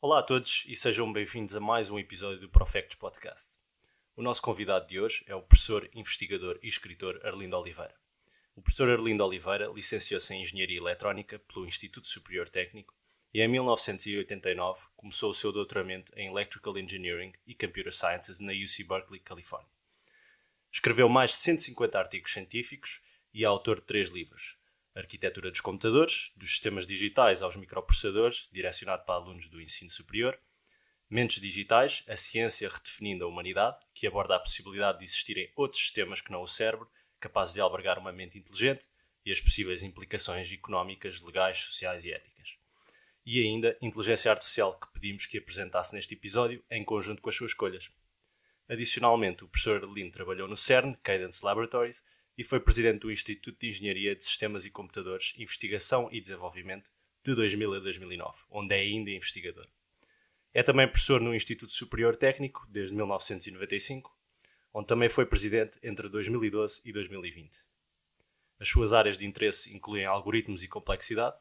Olá a todos e sejam bem-vindos a mais um episódio do Profectos Podcast. O nosso convidado de hoje é o professor, investigador e escritor Arlindo Oliveira. O professor Arlindo Oliveira licenciou-se em Engenharia Eletrónica pelo Instituto Superior Técnico e em 1989 começou o seu doutoramento em Electrical Engineering e Computer Sciences na UC Berkeley, Califórnia. Escreveu mais de 150 artigos científicos e é autor de três livros: Arquitetura dos Computadores, dos Sistemas Digitais aos Microprocessadores, direcionado para alunos do ensino superior, Mentes Digitais, a ciência redefinindo a humanidade, que aborda a possibilidade de existirem outros sistemas que não o cérebro, capazes de albergar uma mente inteligente, e as possíveis implicações económicas, legais, sociais e éticas. E ainda Inteligência Artificial, que pedimos que apresentasse neste episódio em conjunto com as suas escolhas. Adicionalmente, o professor Lin trabalhou no CERN, Cadence Laboratories, e foi presidente do Instituto de Engenharia de Sistemas e Computadores, Investigação e Desenvolvimento de 2000 a 2009, onde é ainda investigador. É também professor no Instituto Superior Técnico desde 1995, onde também foi presidente entre 2012 e 2020. As suas áreas de interesse incluem algoritmos e complexidade,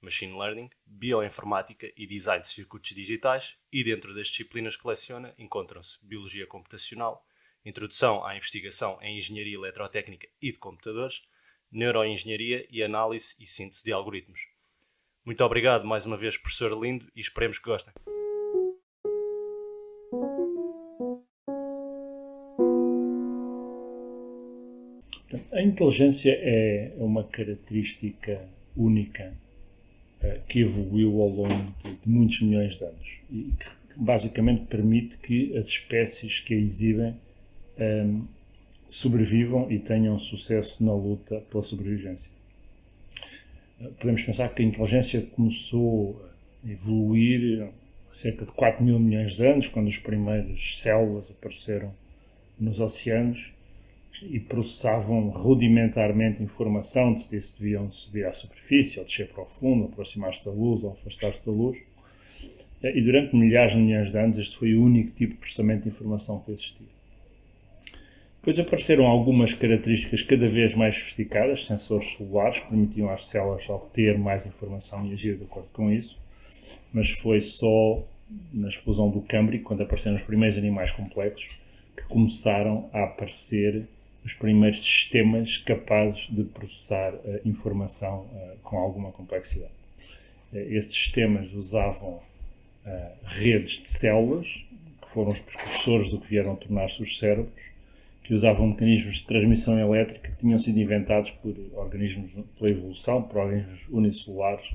Machine Learning, Bioinformática e Design de Circuitos Digitais, e dentro das disciplinas que leciona encontram-se Biologia Computacional, Introdução à Investigação em Engenharia Eletrotécnica e de Computadores, Neuroengenharia e Análise e Síntese de Algoritmos. Muito obrigado mais uma vez, professor Lindo, e esperemos que gostem. A inteligência é uma característica única uh, que evoluiu ao longo de, muitos milhões de anos e que basicamente permite que as espécies que a exibem um, sobrevivam e tenham sucesso na luta pela sobrevivência. Podemos pensar que a inteligência começou a evoluir há cerca de 4 mil milhões de anos, quando as primeiras células apareceram nos oceanos e processavam rudimentarmente informação, decidir se deviam subir à superfície, ou descer para o fundo, aproximar-se da luz ou afastar-se da luz. E durante milhares de milhões de anos este foi o único tipo de processamento de informação que existia. Depois apareceram algumas características cada vez mais sofisticadas, sensores celulares, que permitiam às células obter mais informação e agir de acordo com isso, mas foi só na explosão do Câmbrico, quando apareceram os primeiros animais complexos, que começaram a aparecer os primeiros sistemas capazes de processar uh, informação uh, com alguma complexidade. Estes sistemas usavam redes de células, que foram os precursores do que vieram tornar-se os cérebros, que usavam mecanismos de transmissão elétrica que tinham sido inventados por organismos, pela evolução, por organismos unicelulares,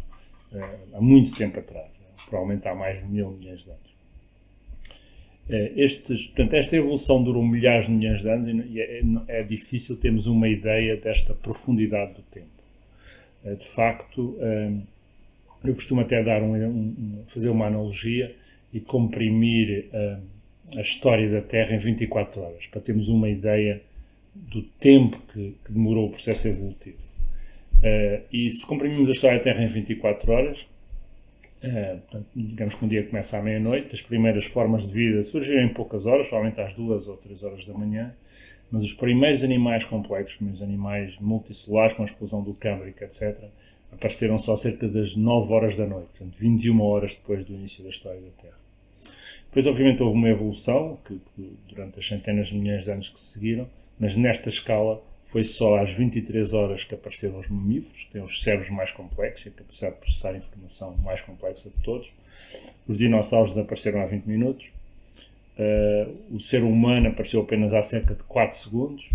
eh, há muito tempo atrás, provavelmente há mais de mil milhões de anos. Eh, estes, portanto, esta evolução durou milhares de milhões de anos e é, é difícil termos uma ideia desta profundidade do tempo. Eh, de facto, eu costumo até dar um, fazer uma analogia e comprimir a história da Terra em 24 horas, para termos uma ideia do tempo que, que demorou o processo evolutivo. Uh, e se comprimimos a história da Terra em 24 horas, uh, portanto, digamos que um dia começa à meia-noite, as primeiras formas de vida surgiram em poucas horas, provavelmente às duas ou três horas da manhã, mas os primeiros animais complexos, os animais multicelulares com a explosão do Câmbrico, etc., apareceram só cerca das 9 horas da noite, portanto, 21 horas depois do início da história da Terra. Depois, obviamente, houve uma evolução que, durante as centenas de milhões de anos que se seguiram, mas nesta escala foi só às 23 horas que apareceram os mamíferos, que têm os cérebros mais complexos e a capacidade de processar informação mais complexa de todos. Os dinossauros apareceram há 20 minutos. Uh, o ser humano apareceu apenas há cerca de 4 segundos.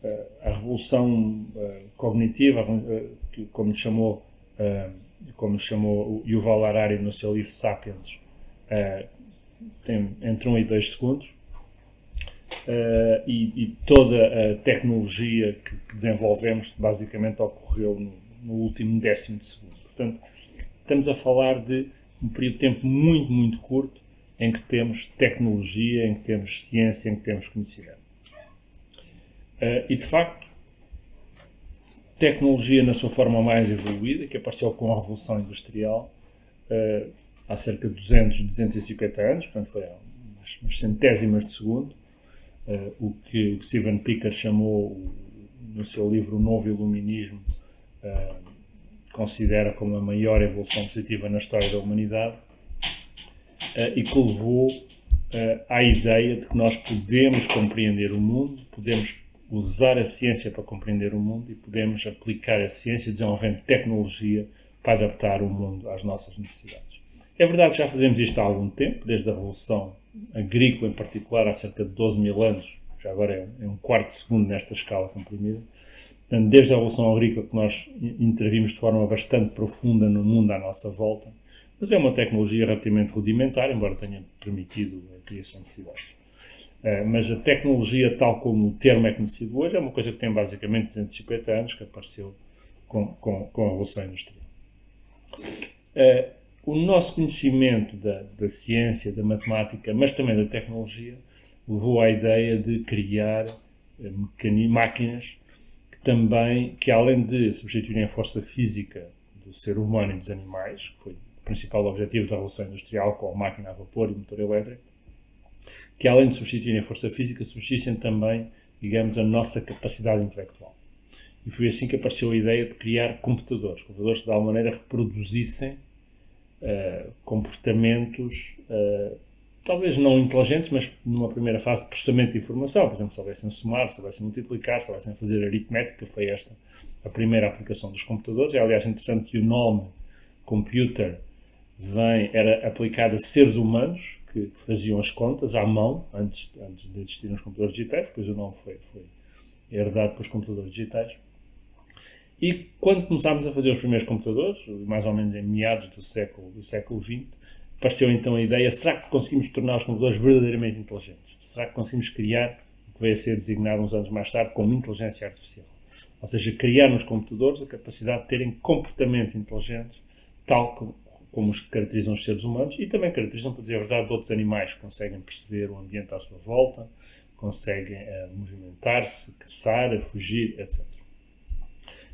Uh, a revolução uh, cognitiva, que, como chamou, como chamou Yuval Harari no seu livro Sapiens, tem entre 1 e 2 segundos. Uh, e, e, toda a tecnologia que desenvolvemos basicamente ocorreu no, no, último décimo de segundo. Portanto, estamos a falar de um período de tempo muito, muito curto em que temos tecnologia, em que temos ciência, em que temos conhecimento. Uh, e de facto, tecnologia na sua forma mais evoluída, que apareceu com a Revolução Industrial, uh, há cerca de 200, 250 anos, portanto foi umas, umas centésimas de segundo, uh, o que o Steven Picker chamou no seu livro O Novo Iluminismo, uh, considera como a maior evolução positiva na história da humanidade. e que levou à ideia de que nós podemos compreender o mundo, podemos usar a ciência para compreender o mundo e podemos aplicar a ciência desenvolvendo tecnologia para adaptar o mundo às nossas necessidades. É verdade que já fazemos isto há algum tempo, desde a Revolução Agrícola em particular, há cerca de 12 mil anos, já agora é, é um quarto de segundo nesta escala comprimida. Portanto, desde a Revolução Agrícola que nós intervimos de forma bastante profunda no mundo à nossa volta, mas é uma tecnologia relativamente rudimentar, embora tenha permitido a criação de cidades. Uh, mas a tecnologia, tal como o termo é conhecido hoje, é uma coisa que tem basicamente 250 anos, que apareceu com, com, com a Revolução Industrial. O nosso conhecimento da, da ciência, da matemática, mas também da tecnologia, levou à ideia de criar uh, máquinas que também, que além de substituírem a força física do ser humano e dos animais, que foi o principal objetivo da Revolução Industrial com a máquina a vapor e o motor elétrico, que além de substituírem a força física, substituíssem também, digamos, a nossa capacidade intelectual. E foi assim que apareceu a ideia de criar computadores, computadores que de alguma maneira reproduzissem uh, comportamentos, uh, talvez não inteligentes, mas numa primeira fase de processamento de informação, por exemplo, se soubessem somar, se soubessem multiplicar, se soubessem fazer aritmética, foi esta a primeira aplicação dos computadores. É aliás interessante que o nome computer vem, era aplicado a seres humanos que, que, faziam as contas à mão, antes, antes de existirem os computadores digitais, depois o nome foi, foi herdado pelos computadores digitais. E quando começámos a fazer os primeiros computadores, mais ou menos em meados do século, do século XX, apareceu então a ideia: será que conseguimos tornar os computadores verdadeiramente inteligentes? Será que conseguimos criar o que veio a ser designado uns anos mais tarde como inteligência artificial? Ou seja, criar nos computadores a capacidade de terem comportamentos inteligentes, tal como, como os que caracterizam os seres humanos e também caracterizam, por dizer a verdade, outros animais que conseguem perceber o ambiente à sua volta, conseguem uh, movimentar-se, caçar, fugir, etc.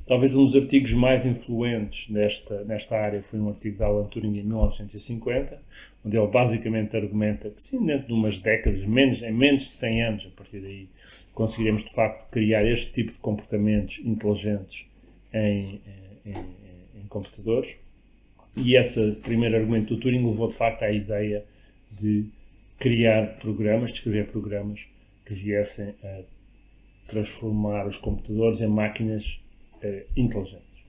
Talvez um dos artigos mais influentes nesta, nesta área foi um artigo de Alan Turing em 1950, onde ele basicamente argumenta que sim, dentro de umas décadas, menos, em menos de 100 anos, a partir daí, conseguiremos de facto criar este tipo de comportamentos inteligentes em, em, em computadores. E esse primeiro argumento do Turing levou de facto à ideia de criar programas, de escrever programas que viessem a transformar os computadores em máquinas uh, inteligentes.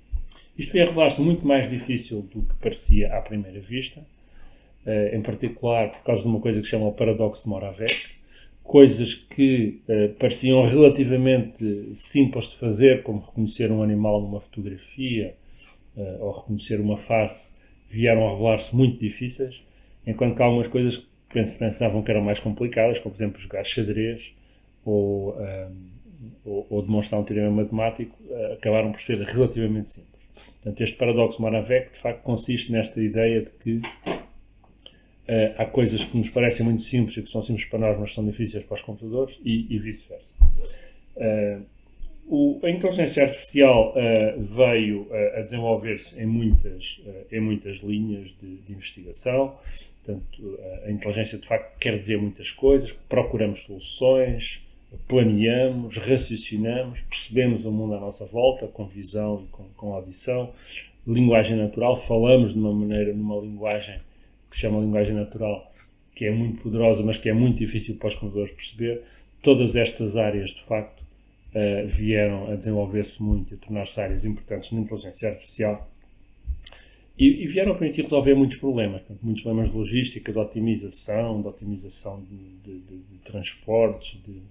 Isto veio a revelar-se muito mais difícil do que parecia à primeira vista, uh, em particular por causa de uma coisa que se chama o paradoxo de Moravec, coisas que uh, pareciam relativamente simples de fazer, como reconhecer um animal numa fotografia ou reconhecer uma face, vieram a revelar-se muito difíceis, enquanto que algumas coisas que pensavam que eram mais complicadas, como por exemplo jogar xadrez ou ou, ou demonstrar um teorema matemático, uh, acabaram por ser relativamente simples. Portanto, este paradoxo Moravec, de facto, consiste nesta ideia de que uh, há coisas que nos parecem muito simples e que são simples para nós, mas são difíceis para os computadores, e, e vice-versa. Uh, a inteligência artificial veio a desenvolver-se em muitas, em muitas linhas de, de investigação. Portanto, a inteligência, de facto, quer dizer muitas coisas, procuramos soluções, planeamos, raciocinamos, percebemos o mundo à nossa volta com visão e com, com audição, linguagem natural, falamos de uma maneira, numa linguagem que se chama linguagem natural, que é muito poderosa, mas que é muito difícil para os computadores perceber. Todas estas áreas, de facto, uh, vieram a desenvolver-se muito e a tornar-se áreas importantes na inteligência artificial e, e, vieram permitir resolver muitos problemas, muitos problemas de logística, de otimização, de otimização de, de, de, transportes, de,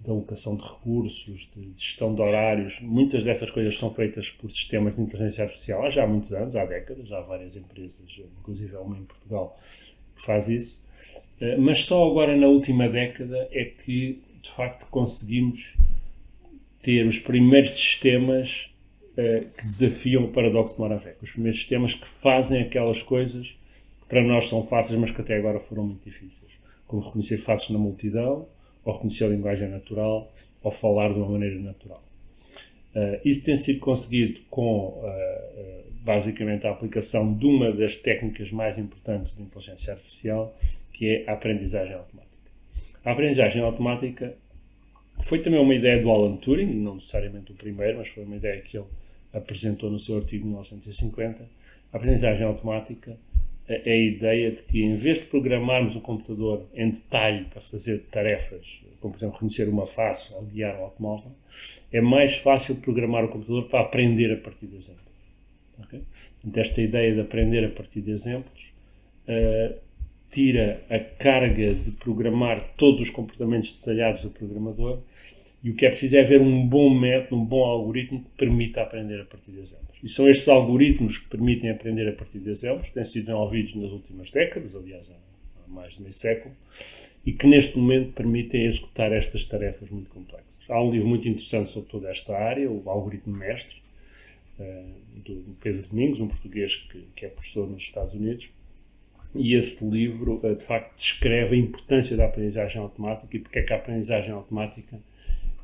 de alocação de recursos, de gestão de horários. Muitas dessas coisas são feitas por sistemas de inteligência artificial há já muitos anos, há décadas, há várias empresas, inclusive uma em Portugal, que faz isso. Eh, mas só agora na última década é que, de facto, conseguimos ter os primeiros sistemas que desafiam o paradoxo de Moravec. Os primeiros sistemas que fazem aquelas coisas que para nós são fáceis, mas que até agora foram muito difíceis. Como reconhecer faces na multidão, ou reconhecer a linguagem natural, ou falar de uma maneira natural. Uh, isso tem sido conseguido com, uh, basicamente, a aplicação de uma das técnicas mais importantes de inteligência artificial, que é a aprendizagem automática. A aprendizagem automática foi também uma ideia do Alan Turing, não necessariamente o primeiro, mas foi uma ideia que ele apresentou no seu artigo de 1950. A aprendizagem automática é a ideia de que, em vez de programarmos o computador em detalhe para fazer tarefas, como por exemplo reconhecer uma face ou guiar um automóvel, é mais fácil programar o computador para aprender a partir de exemplos. Okay? Esta ideia de aprender a partir de exemplos uh, tira a carga de programar todos os comportamentos detalhados do programador e o que é preciso é haver um bom método, um bom algoritmo que permita aprender a partir de exemplos. E são estes algoritmos que permitem aprender a partir de exemplos, que têm sido desenvolvidos nas últimas décadas, aliás, há mais de meio século, e que neste momento permitem executar estas tarefas muito complexas. Há um livro muito interessante sobre toda esta área, o Algoritmo Mestre, eh, do Pedro Domingos, um português que, que é professor nos Estados Unidos, e esse livro, eh, de facto, descreve a importância da aprendizagem automática e porque é que a aprendizagem automática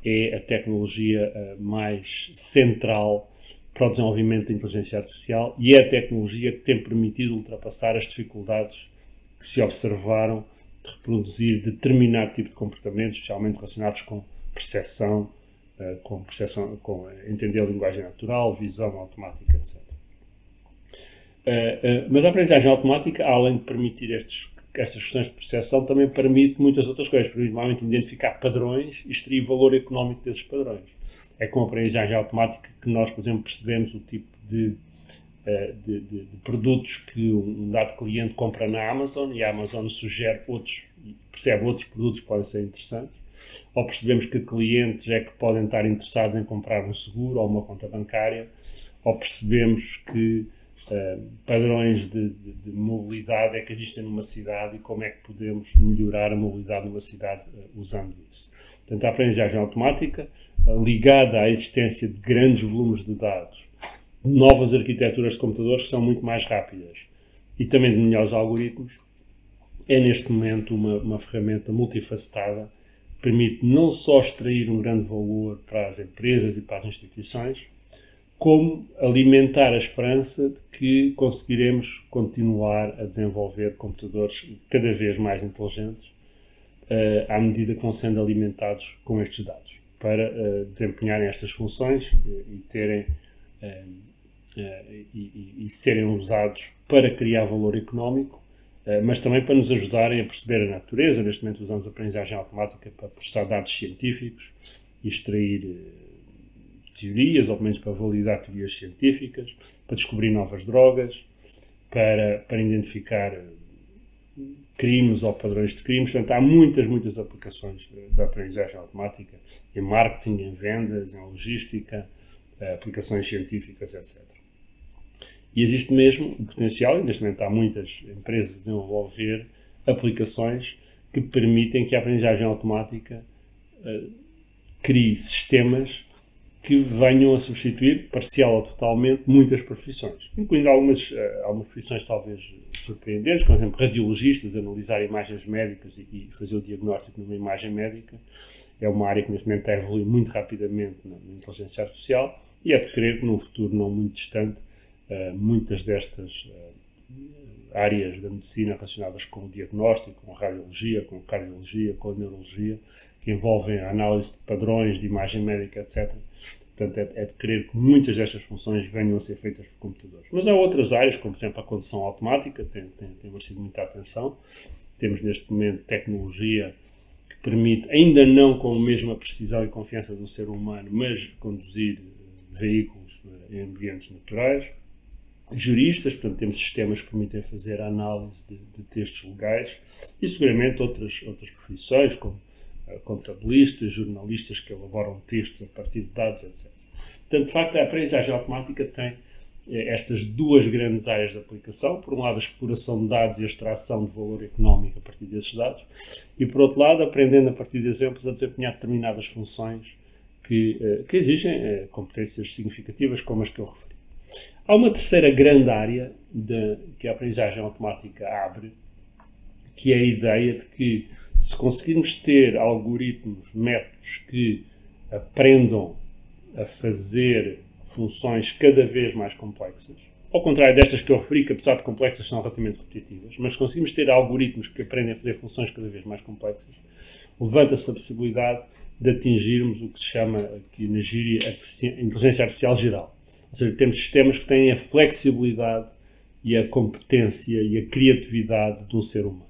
é a tecnologia uh, mais central para o desenvolvimento da inteligência artificial e é a tecnologia que tem permitido ultrapassar as dificuldades que se observaram de reproduzir determinado tipo de comportamentos, especialmente relacionados com percepção, uh, com percepção, com entender a linguagem natural, visão automática, etc. Mas a aprendizagem automática, além de permitir estes estas questões de percepção também permite muitas outras coisas, permite normalmente identificar padrões e extrair valor económico desses padrões. É com a aprendizagem automática que nós, por exemplo, percebemos o tipo de, eh, de, de, de produtos que um dado cliente compra na Amazon e a Amazon sugere outros, percebe outros produtos que podem ser interessantes. Ou percebemos que clientes é que podem estar interessados em comprar um seguro ou uma conta bancária, ou percebemos que uh, padrões de, de, de, mobilidade é que existem numa cidade e como é que podemos melhorar a mobilidade numa cidade uh, usando isso. Portanto, a aprendizagem automática, uh, ligada à existência de grandes volumes de dados, novas arquiteturas de computadores que são muito mais rápidas e também de melhores algoritmos, é neste momento uma, uma ferramenta multifacetada permite não só extrair um grande valor para as empresas e para as instituições, como alimentar a esperança de que conseguiremos continuar a desenvolver computadores cada vez mais inteligentes uh, à medida que vão sendo alimentados com estes dados, para uh, desempenharem estas funções uh, e terem e, e, serem usados para criar valor económico, mas também para nos ajudarem a perceber a natureza. Neste momento usamos a aprendizagem automática para processar dados científicos e extrair teorias, ou pelo menos para validar teorias científicas, para descobrir novas drogas, para, para identificar eh, crimes ou padrões de crimes. Portanto, há muitas, muitas aplicações da aprendizagem automática em marketing, em vendas, em logística, eh, aplicações científicas, etc. E existe mesmo o potencial, e neste momento há muitas empresas a desenvolver aplicações que permitem que a aprendizagem automática uh, crie sistemas que venham a substituir, parcial ou totalmente, muitas profissões, incluindo algumas, uh, algumas profissões talvez surpreendentes, como, por exemplo, radiologistas, analisar imagens médicas e, fazer o diagnóstico numa imagem médica. É uma área que neste momento está a evoluir muito rapidamente na, inteligência artificial e é de crer que num futuro não muito distante, uh, muitas destas uh, áreas da medicina relacionadas com o diagnóstico, com a radiologia, com a cardiologia, com a neurologia, que envolvem a análise de padrões de imagem médica, etc., Portanto, é, é, de querer que muitas destas funções venham a ser feitas por computadores. Mas há outras áreas, como por exemplo a condução automática, tem, tem, tem merecido muita atenção. Temos neste momento tecnologia que permite, ainda não com a mesma precisão e confiança do ser humano, mas conduzir veículos eh, em ambientes naturais. Juristas, portanto, temos sistemas que permitem fazer a análise de, de textos legais e seguramente outras, outras profissões, como contabilistas, jornalistas que elaboram textos a partir de dados, etc. Portanto, de facto, a aprendizagem automática tem eh, estas duas grandes áreas de aplicação. Por um lado, a exploração de dados e a extração de valor económico a partir desses dados. E, por outro lado, aprendendo a partir de exemplos a desempenhar determinadas funções que, eh, que exigem competências significativas, como as que eu referi. Há uma terceira grande área de, que a aprendizagem automática abre, que é a ideia de que se conseguirmos ter algoritmos, métodos que aprendam a fazer funções cada vez mais complexas, ao contrário destas que eu referi, que apesar de complexas são relativamente repetitivas, mas se conseguirmos ter algoritmos que aprendem a fazer funções cada vez mais complexas, levanta-se a possibilidade de atingirmos o que se chama aqui na gíria inteligência artificial geral. Ou seja, temos sistemas que têm a flexibilidade e a competência e a criatividade de um ser humano.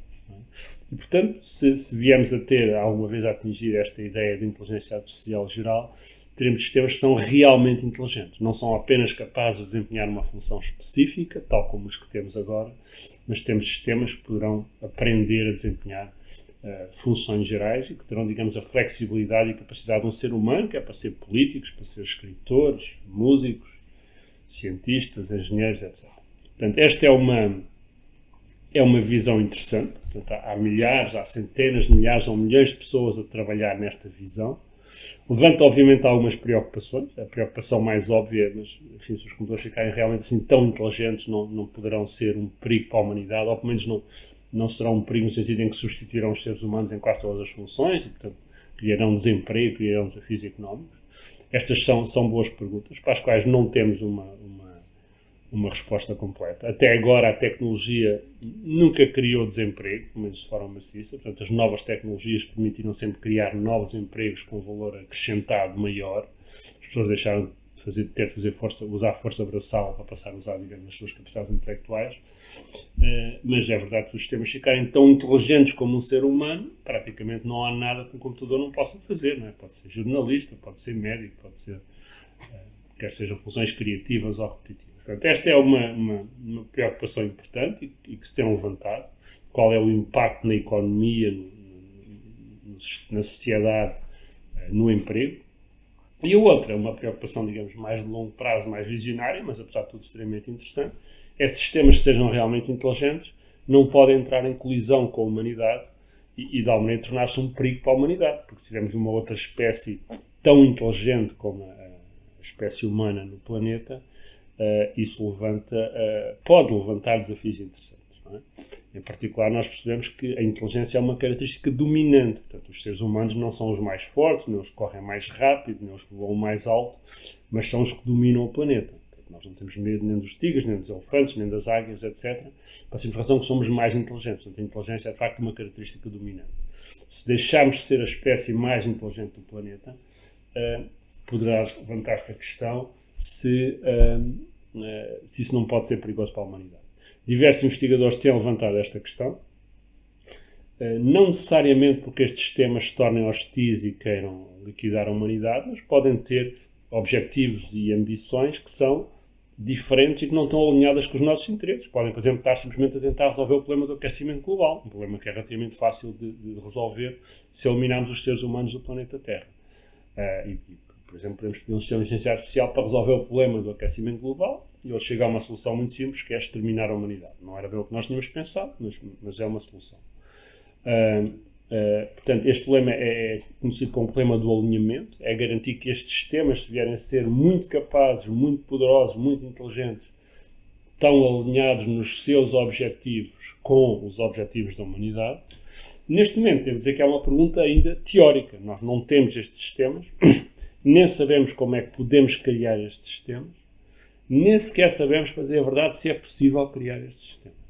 E, portanto, se, se viemos a ter alguma vez a atingir esta ideia de inteligência artificial geral, teremos sistemas que são realmente inteligentes. Não são apenas capazes de desempenhar uma função específica, tal como os que temos agora, mas temos sistemas que poderão aprender a desempenhar uh, funções gerais e que terão, digamos, a flexibilidade e capacidade de um ser humano, que é para ser políticos, para ser escritores, músicos, cientistas, engenheiros, etc. Portanto, esta é uma, é uma visão interessante. Portanto, há milhares, há centenas de milhares ou milhões de pessoas a trabalhar nesta visão Levanta, obviamente, algumas preocupações. A preocupação mais óbvia, mas enfim, se os computadores ficarem realmente assim tão inteligentes, não, não poderão ser um perigo para a humanidade, ou pelo menos não, não serão um perigo no sentido em que substituirão os seres humanos em quase todas as funções e, portanto, criarão desemprego, criarão desafios económicos. Estas são, são boas perguntas, para as quais não temos uma, uma uma resposta completa. Até agora a tecnologia nunca criou desemprego, pelo menos de forma maciça, portanto as novas tecnologias permitiram sempre criar novos empregos com valor acrescentado maior. As pessoas deixaram de fazer, ter de fazer força, usar força braçal para passar a usar, digamos, as suas capacidades intelectuais. Uh, mas é verdade que os sistemas ficarem tão inteligentes como um ser humano, praticamente não há nada que um computador não possa fazer. Não é? Pode ser jornalista, pode ser médico, pode ser, uh, quer sejam funções criativas ou repetitivas. Portanto, esta é uma, uma, uma preocupação importante e, e, que se tem levantado. Qual é o impacto na economia, no, no, na sociedade, eh, no emprego. E a outra, uma preocupação, digamos, mais de longo prazo, mais visionária, mas apesar de tudo extremamente interessante, é sistemas que sejam realmente inteligentes não podem entrar em colisão com a humanidade e, e de alguma maneira, tornar-se um perigo para a humanidade, porque se tivermos uma outra espécie tão inteligente como a, a espécie humana no planeta, uh, isso levanta, uh, pode levantar desafios interessantes. É? Em particular, nós percebemos que a inteligência é uma característica dominante. Portanto, os seres humanos não são os mais fortes, nem os que correm mais rápido, nem os que voam mais alto, mas são os que dominam o planeta. Portanto, nós não temos medo nem dos tigres, nem dos elefantes, nem das águias, etc. Para a simples razão que somos mais inteligentes. Portanto, a inteligência é, de facto, uma característica dominante. Se deixarmos de ser a espécie mais inteligente do planeta, uh, poderá levantar-se a questão se, uh, uh, se isso não pode ser perigoso para a humanidade. Diversos investigadores têm levantado esta questão, uh, não necessariamente porque estes temas se tornem hostis e queiram liquidar a humanidade, mas podem ter objetivos e ambições que são diferentes e que não estão alinhadas com os nossos interesses. Podem, por exemplo, estar simplesmente a tentar resolver o problema do aquecimento global, um problema que é relativamente fácil de, de resolver se eliminarmos os seres humanos do planeta Terra. Uh, e, por exemplo, podemos pedir um sistema de artificial para resolver o problema do aquecimento global e ele chega a uma solução muito simples, que é exterminar a humanidade. Não era bem o que nós tínhamos pensado, mas, mas é uma solução. Uh, uh, portanto, este problema é, é conhecido como problema do alinhamento, é garantir que estes sistemas, se vierem a ser muito capazes, muito poderosos, muito inteligentes, estão alinhados nos seus objetivos com os objetivos da humanidade. Neste momento, devo dizer que é uma pergunta ainda teórica. Nós não temos estes sistemas nem sabemos como é que podemos criar estes sistemas, nem sequer sabemos, dizer a verdade, se é possível criar estes sistemas.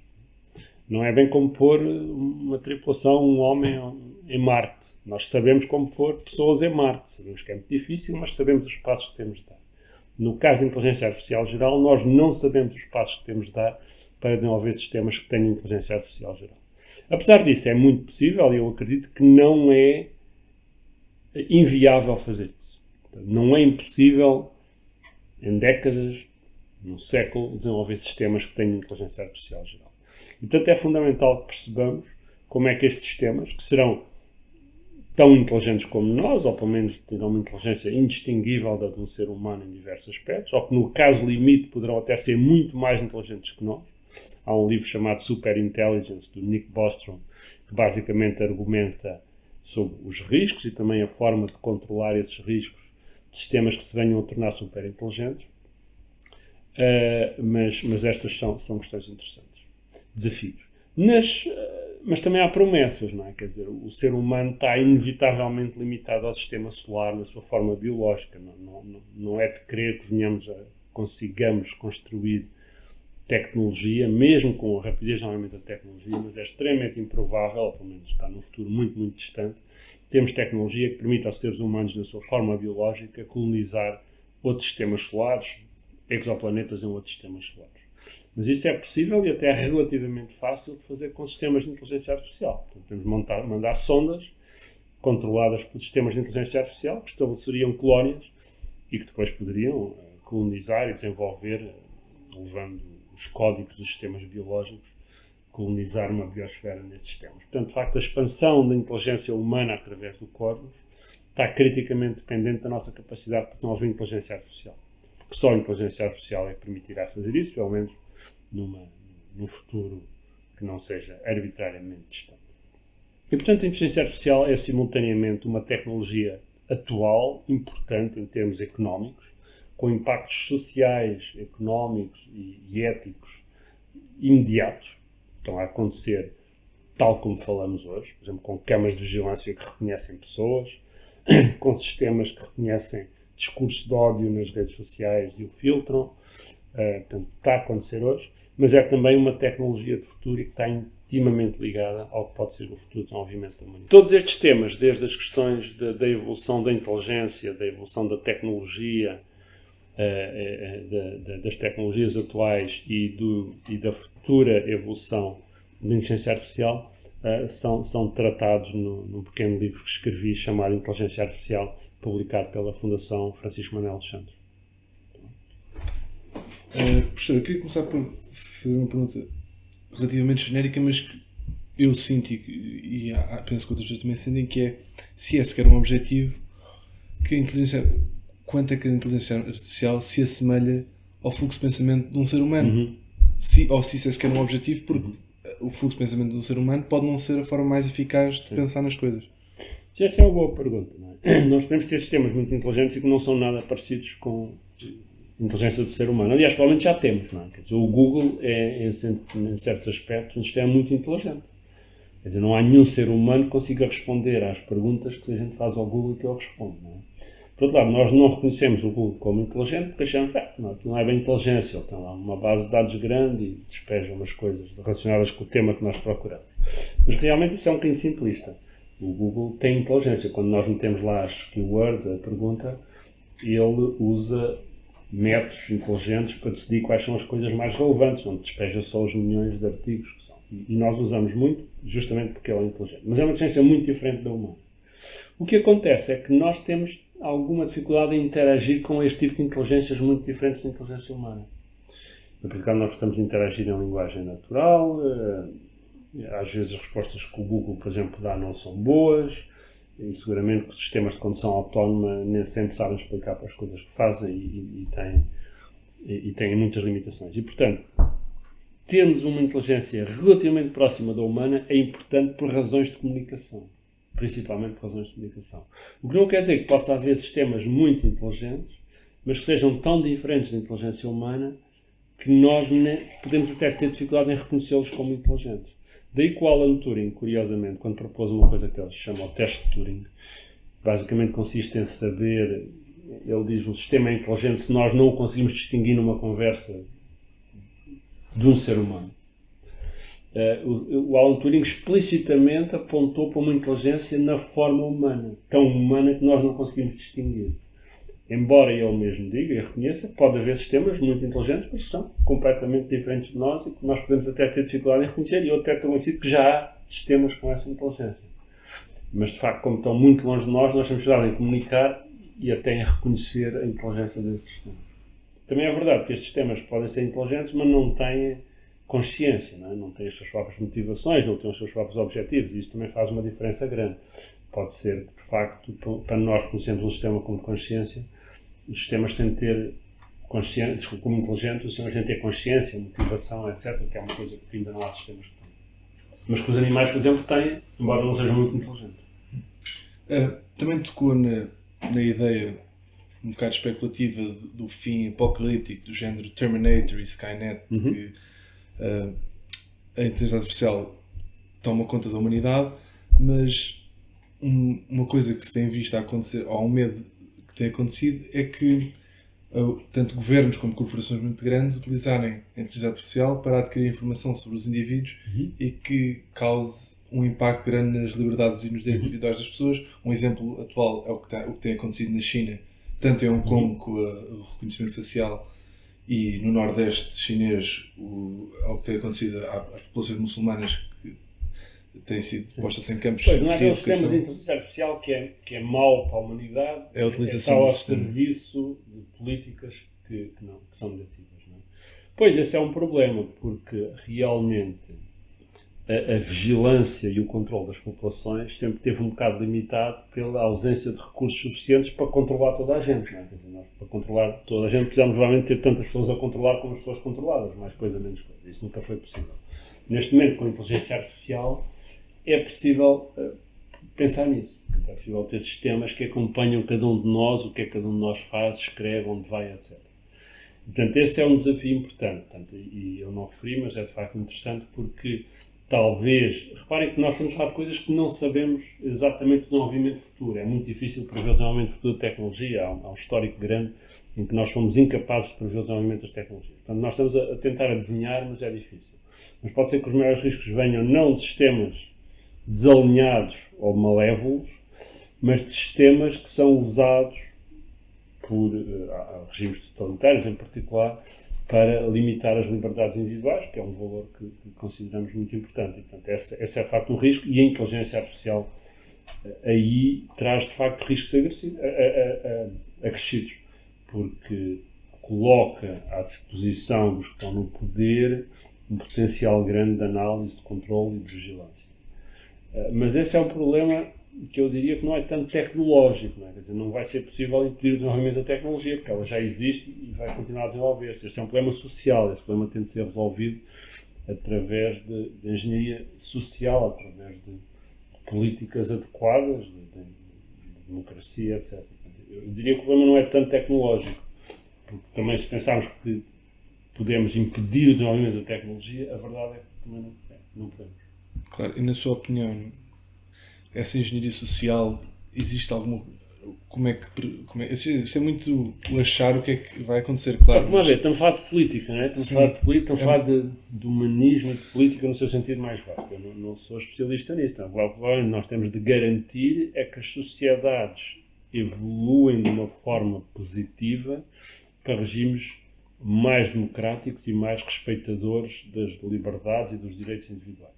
Não é bem como pôr uma tripulação, um homem em Marte. Nós sabemos como pôr pessoas em Marte. Sabemos que é muito difícil, mas sabemos os passos que temos de dar. No caso da inteligência artificial geral, nós não sabemos os passos que temos de dar para desenvolver sistemas que tenham inteligência artificial geral. Apesar disso, é muito possível e eu acredito que não é inviável fazer isso. Não é impossível, em décadas, num século, desenvolver sistemas que tenham inteligência artificial geral. E, portanto, é fundamental que percebamos como é que estes sistemas, que serão tão inteligentes como nós, ou pelo menos terão uma inteligência indistinguível da de um ser humano em diversos aspectos, ou que no caso limite poderão até ser muito mais inteligentes que nós. Há um livro chamado Super Intelligence, do Nick Bostrom, que basicamente argumenta sobre os riscos e também a forma de controlar esses riscos sistemas que se venham a tornar super inteligentes, uh, mas, mas estas são, são questões interessantes. Desafios. Nas, uh, mas também há promessas, não é? Quer dizer, o ser humano está inevitavelmente limitado ao sistema solar na sua forma biológica. Não, não, não é de crer que venhamos a consigamos construir tecnologia, mesmo com a rapidez de aumento da tecnologia, mas é extremamente improvável, pelo menos está num futuro muito, muito distante, temos tecnologia que permite aos seres humanos, na sua forma biológica, colonizar outros sistemas solares, exoplanetas em outros sistemas solares. Mas isso é possível e até é relativamente fácil de fazer com sistemas de inteligência artificial. Portanto, podemos montar, mandar sondas controladas por sistemas de inteligência artificial que estabeleceriam colónias e que depois poderiam eh, colonizar e desenvolver, eh, levando os códigos dos sistemas biológicos, colonizar uma biosfera nesses sistemas. Portanto, de facto, a expansão da inteligência humana através do cosmos está criticamente dependente da nossa capacidade de desenvolver inteligência artificial. Só a inteligência artificial é que permitirá fazer isso, pelo menos numa, num futuro que não seja arbitrariamente distante. E, portanto, a inteligência artificial é simultaneamente uma tecnologia atual, importante em termos económicos, com impactos sociais, económicos e, e éticos imediatos, estão a acontecer tal como falamos hoje, por exemplo, com câmaras de vigilância que reconhecem pessoas, com sistemas que reconhecem discurso de ódio nas redes sociais e o filtram. Uh, portanto, está a acontecer hoje, mas é também uma tecnologia de futuro e que está intimamente ligada ao que pode ser o futuro desenvolvimento da humanidade. Todos estes temas, desde as questões de, da evolução da inteligência, da evolução da tecnologia, uh, das tecnologias atuais e, do, e da futura evolução da inteligência artificial, uh, são, são tratados no, num pequeno livro que escrevi chamado Inteligência Artificial, publicado pela Fundação Francisco Manuel Santos. Uh, professor, eu queria começar por fazer uma pergunta relativamente genérica, mas que eu sinto e, e penso que outras pessoas também sentem que é se é sequer um objetivo que a inteligência quanto é que a inteligência artificial se assemelha ao fluxo de pensamento de um ser humano Uhum. se, ou se isso é sequer um objetivo porque o fluxo de pensamento um ser humano pode não ser a forma mais eficaz de Sim. pensar nas coisas Essa é uma boa pergunta. É? Nós podemos ter sistemas muito inteligentes e que não são nada parecidos com a inteligência do ser humano. Aliás, provavelmente já temos. Não é? Dizer, o Google é, em, em certos aspectos, um sistema muito inteligente. Quer dizer, não há nenhum ser humano que consiga responder às perguntas que a gente faz ao Google e que ele responde. Não é? Por outro lado, nós não reconhecemos o Google como inteligente porque achamos que ah, não, não é bem inteligência. Ele tem lá uma base de dados grande e despeja umas coisas relacionadas com o tema que nós procuramos. Mas realmente isso é um bocadinho simplista. O Google tem inteligência. Quando nós metemos lá as keywords, a pergunta, ele usa métodos inteligentes para decidir quais são as coisas mais relevantes, não despeja só os milhões de artigos que são. E nós usamos muito justamente porque ele é inteligente. Mas é uma inteligência muito diferente da humana. O que acontece é que nós temos alguma dificuldade em interagir com este tipo de inteligências muito diferentes da inteligência humana. Na prática, nós estamos a interagir em linguagem natural, eh, às vezes as respostas que o Google, por exemplo, dá não são boas, e seguramente que os sistemas de condução autónoma nem sempre sabem explicar para as coisas que fazem e- e têm, e, e têm muitas limitações. E, portanto, termos uma inteligência relativamente próxima da humana é importante por razões de comunicação. Principalmente por razões de comunicação. O que não quer dizer que possa haver sistemas muito inteligentes, mas que sejam tão diferentes da inteligência humana que nós podemos até ter dificuldade em reconhecê-los como inteligentes. Daí que o Alan Turing, curiosamente, quando propôs uma coisa que ele chama o teste de Turing, basicamente consiste em saber, ele diz, um sistema é inteligente se nós não o conseguimos distinguir numa conversa de um ser humano. Eh, o, o Alan Turing explicitamente apontou para uma inteligência na forma humana, tão humana que nós não conseguimos distinguir. Embora ele mesmo diga e reconheça pode haver sistemas muito inteligentes, mas são completamente diferentes de nós e que nós podemos até ter dificuldade em reconhecer, e eu até estou convencido que já há sistemas com essa inteligência. Mas, de facto, como estão muito longe de nós, nós temos dificuldade em comunicar e até em reconhecer a inteligência desses sistemas. Também é verdade que estes sistemas podem ser inteligentes, mas não têm consciência, não, é? não têm as suas próprias motivações, não têm os seus próprios objetivos, e isso também faz uma diferença grande. Pode ser que, de facto, para nós conhecermos um sistema com consciência, os sistemas têm de ter consciência, desculpa, como inteligente, os sistemas têm de ter consciência, motivação, etc., que é uma coisa que ainda não há sistemas que têm. Mas que os animais, por exemplo, têm, embora não sejam muito inteligentes. Uh, também tocou na, na ideia um bocado especulativa de- do fim apocalíptico do género Terminator e Skynet que uh, a inteligência artificial toma conta da humanidade mas um- uma coisa que se tem visto a acontecer ou um medo que tem acontecido é que uh, tanto governos como corporações muito grandes utilizarem a inteligência artificial para adquirir informação sobre os indivíduos e que cause um impacto grande nas liberdades e nos direitos individuais das pessoas. Um exemplo atual é o que, tem, o que tem acontecido na China, tanto em Hong Kong com a- o reconhecimento facial e no Nordeste chinês, o, ao que tem acontecido às populações muçulmanas que têm sido Sim. postas em campos pois, não é aquele sistema de inteligência artificial que é, que é mau para a humanidade, é a utilização é, ao serviço de políticas que, que, não, que são negativas. Não é? Pois, esse é um problema, porque realmente a, a, vigilância e o controle das populações sempre teve um bocado limitado pela ausência de recursos suficientes para controlar toda a gente. É? nós, para controlar toda a gente precisamos realmente ter tantas pessoas a controlar como as pessoas controladas, mais coisa, menos coisa. Isso nunca foi possível. Neste momento, com a inteligência artificial, é possível uh, pensar nisso. É possível ter sistemas que acompanham cada um de nós, o que é que cada um de nós faz, escreve, onde vai, etc. Portanto, esse é um desafio importante. Portanto, e eu não referi, mas é de facto interessante porque talvez. Reparem que nós estamos a falar de coisas que não sabemos exatamente o desenvolvimento futuro. É muito difícil prever o desenvolvimento futuro da tecnologia. Há um, há um, histórico grande em que nós somos incapazes de prever o desenvolvimento das tecnologias. Portanto, nós estamos a, a tentar adivinhar, mas é difícil. Mas pode ser que os maiores riscos venham não de sistemas desalinhados ou malévolos, mas de sistemas que são usados por uh, regimes totalitários, em particular, para limitar as liberdades individuais, que é um valor que, que consideramos muito importante. E, portanto, esse, esse, é de facto um risco e a inteligência artificial uh, aí traz de facto riscos agressivos, uh, acrescidos, porque coloca à disposição dos que estão no poder um potencial grande de análise, de controle e de vigilância. Eh, mas esse é um problema que eu diria que não é tanto tecnológico, não, é? Dizer, não vai ser possível impedir o desenvolvimento da tecnologia, porque ela já existe e vai continuar a desenvolver-se. Este é um problema social, este problema tem de ser resolvido através de, de engenharia social, através de políticas adequadas, de, de, de, democracia, etc. Eu diria que o problema não é tanto tecnológico, porque também se pensarmos que podemos impedir o desenvolvimento da tecnologia, a verdade é que também não, não podemos. Claro, e na sua opinião, essa engenharia social existe alguma. Como é que. Como é, isto é muito o achar o que é que vai acontecer, claro. Vamos mas... ver, estamos a falar de política, não é? Estamos Sim. a falar de política, estamos é... a falar de, de humanismo de política no seu sentido mais vasto. Eu não, não sou especialista nisto. O que nós temos de garantir é que as sociedades evoluem de uma forma positiva para regimes mais democráticos e mais respeitadores das liberdades e dos direitos individuais.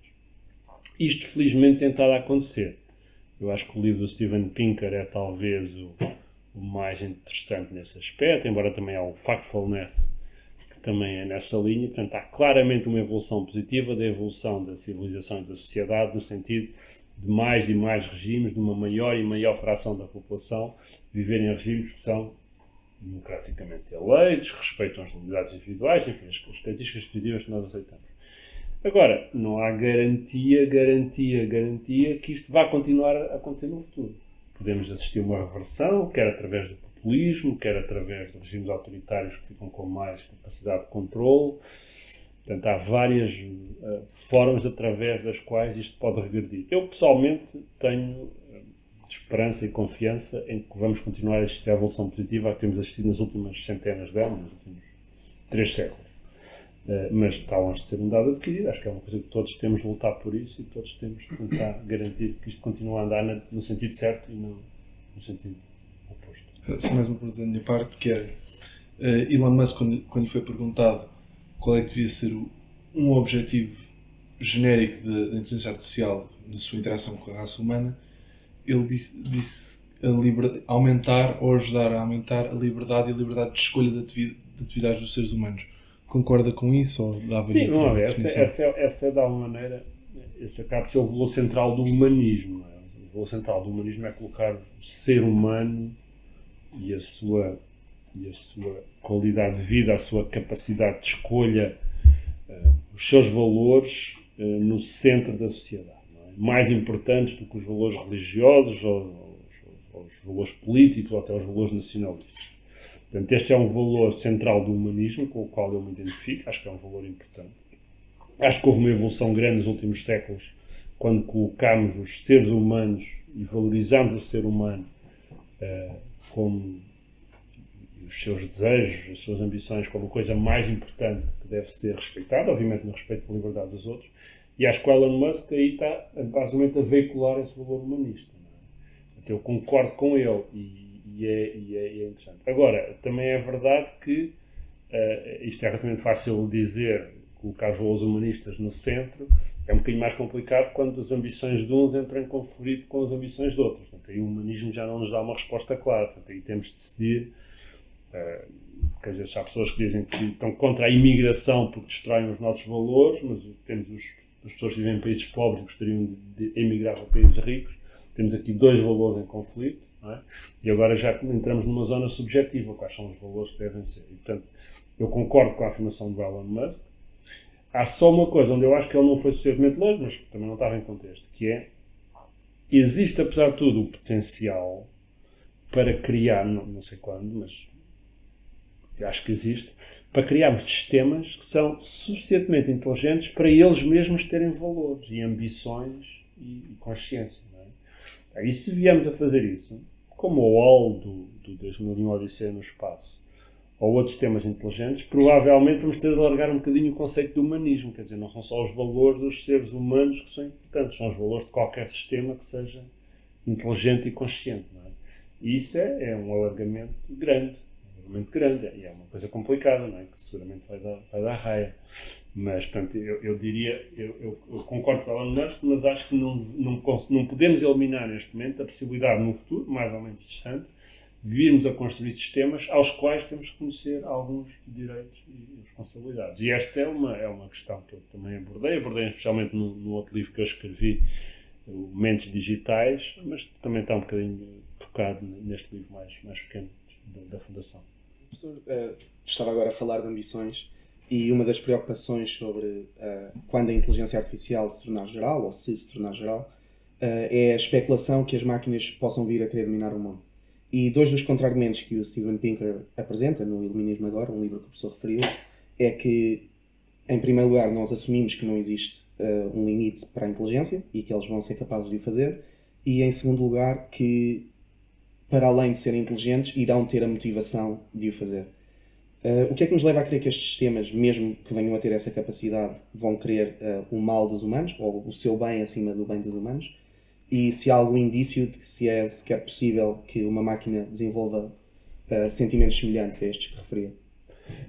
Isto, felizmente, tem estado a acontecer. Eu acho que o livro do Steven Pinker é talvez o, o mais interessante nesse aspecto, embora também há o Factfulness, que também é nessa linha. Portanto, há claramente uma evolução positiva da evolução da civilização e da sociedade, no sentido de mais e mais regimes, de uma maior e maior fração da população viverem em regimes que são democraticamente eleitos, respeitam as liberdades individuais, enfim, as características positivas que nós aceitamos. Agora, não há garantia, garantia, garantia que isto vá continuar a acontecer no futuro. Podemos assistir a uma reversão, quer através do populismo, quer através de regimes autoritários que ficam com mais capacidade de controle. Portanto, há várias uh, formas através das quais isto pode regredir. Eu, pessoalmente, tenho uh, esperança e confiança em que vamos continuar a assistir à evolução positiva que temos assistido nas últimas centenas de anos, nos últimos três séculos. Uh, mas está longe de ser um dado adquirido. Acho que é uma coisa que todos temos de lutar por isso e todos temos de tentar garantir que isto continue a andar no sentido certo e não no sentido oposto. Uh, só mais uma pergunta da minha parte, que era uh, Elon Musk, quando, quando lhe foi perguntado qual é que devia ser o, um objetivo genérico da inteligência artificial na sua interação com a raça humana, ele disse, disse liber, aumentar ou ajudar a aumentar a liberdade e a liberdade de escolha de atividades dos seres humanos Concorda com isso ou dava Sim, não, essa, essa, é, essa é de alguma maneira, esse acaba de ser o valor central do humanismo. É? O valor central do humanismo é colocar o ser humano e a sua, e a sua qualidade de vida, a sua capacidade de escolha, uh, os seus valores uh, no centro da sociedade. É? Mais importantes do que os valores religiosos ou, ou, ou os valores políticos ou até os valores nacionalistas. Portanto, este é um valor central do humanismo com o qual eu me identifico, acho que é um valor importante. Acho que houve uma evolução grande nos últimos séculos quando colocamos os seres humanos e valorizamos o ser humano uh, como os seus desejos, as suas ambições como a coisa mais importante que deve ser respeitada, obviamente no respeito pela liberdade dos outros, e acho que o Elon Musk aí está basicamente a veicular esse valor humanista. É? Eu concordo com ele e e é, e é, e é interessante. Agora, também é verdade que uh, isto é relativamente fácil dizer, colocar os valores humanistas no centro, é um bocadinho mais complicado quando as ambições de uns entram em conflito com as ambições de outros. Portanto, aí o humanismo já não nos dá uma resposta clara. Portanto, aí temos de decidir. Uh, quer dizer, há pessoas que dizem que estão contra a imigração porque destroem os nossos valores, mas temos os, as pessoas que vivem em países pobres e gostariam de, de emigrar para países ricos. Temos aqui dois valores em conflito. É? E agora já entramos numa zona subjetiva, quais são os valores que devem ser. E, portanto, eu concordo com a afirmação do Elon Musk, Há só uma coisa onde eu acho que ele não foi suficientemente longe, mas também não estava em contexto, que é existe, apesar de tudo, o potencial para criar, não, não sei quando, mas acho que existe, para criarmos sistemas que são suficientemente inteligentes para eles mesmos terem valores e ambições e, e consciência. É? E se viemos a fazer isso, como o AL do, do 2001 Odisseia no Espaço, ou outros sistemas inteligentes, provavelmente vamos ter de alargar um bocadinho o conceito do humanismo. Quer dizer, não são só os valores dos seres humanos que são importantes, são os valores de qualquer sistema que seja inteligente e consciente. É? E isso é, é, um alargamento grande, um alargamento grande, e é uma coisa complicada, não é? que seguramente vai dar, vai dar raia. Mas, portanto, eu, eu diria, eu, eu, eu, concordo com o Elon Musk, mas acho que não, não, não podemos eliminar neste momento a possibilidade, no futuro, mais ou menos distante, virmos a construir sistemas aos quais temos que conhecer alguns direitos e responsabilidades. E esta é uma, é uma questão que eu também abordei, abordei especialmente no, no outro livro que eu escrevi, o Mentes Digitais, mas também está um bocadinho focado neste livro mais, mais pequeno da, da Fundação. Professor, uh, estava agora a falar de ambições e uma das preocupações sobre uh, quando a inteligência artificial se tornar geral, ou se se tornar geral, uh, é a especulação que as máquinas possam vir a querer dominar o mundo. E dois dos contra-argumentos que o Steven Pinker apresenta no Iluminismo Agora, um livro que o professor referiu, é que, em primeiro lugar, nós assumimos que não existe uh, um limite para a inteligência e que eles vão ser capazes de o fazer, e, em segundo lugar, que, para além de serem inteligentes, irão ter a motivação de o fazer. Uh, o que é que nos leva a crer que estes sistemas, mesmo que venham a ter essa capacidade, vão querer uh, o mal dos humanos, ou o seu bem acima do bem dos humanos? e se há algum indício de que se é sequer possível que uma máquina desenvolva uh, sentimentos semelhantes a estes que referia.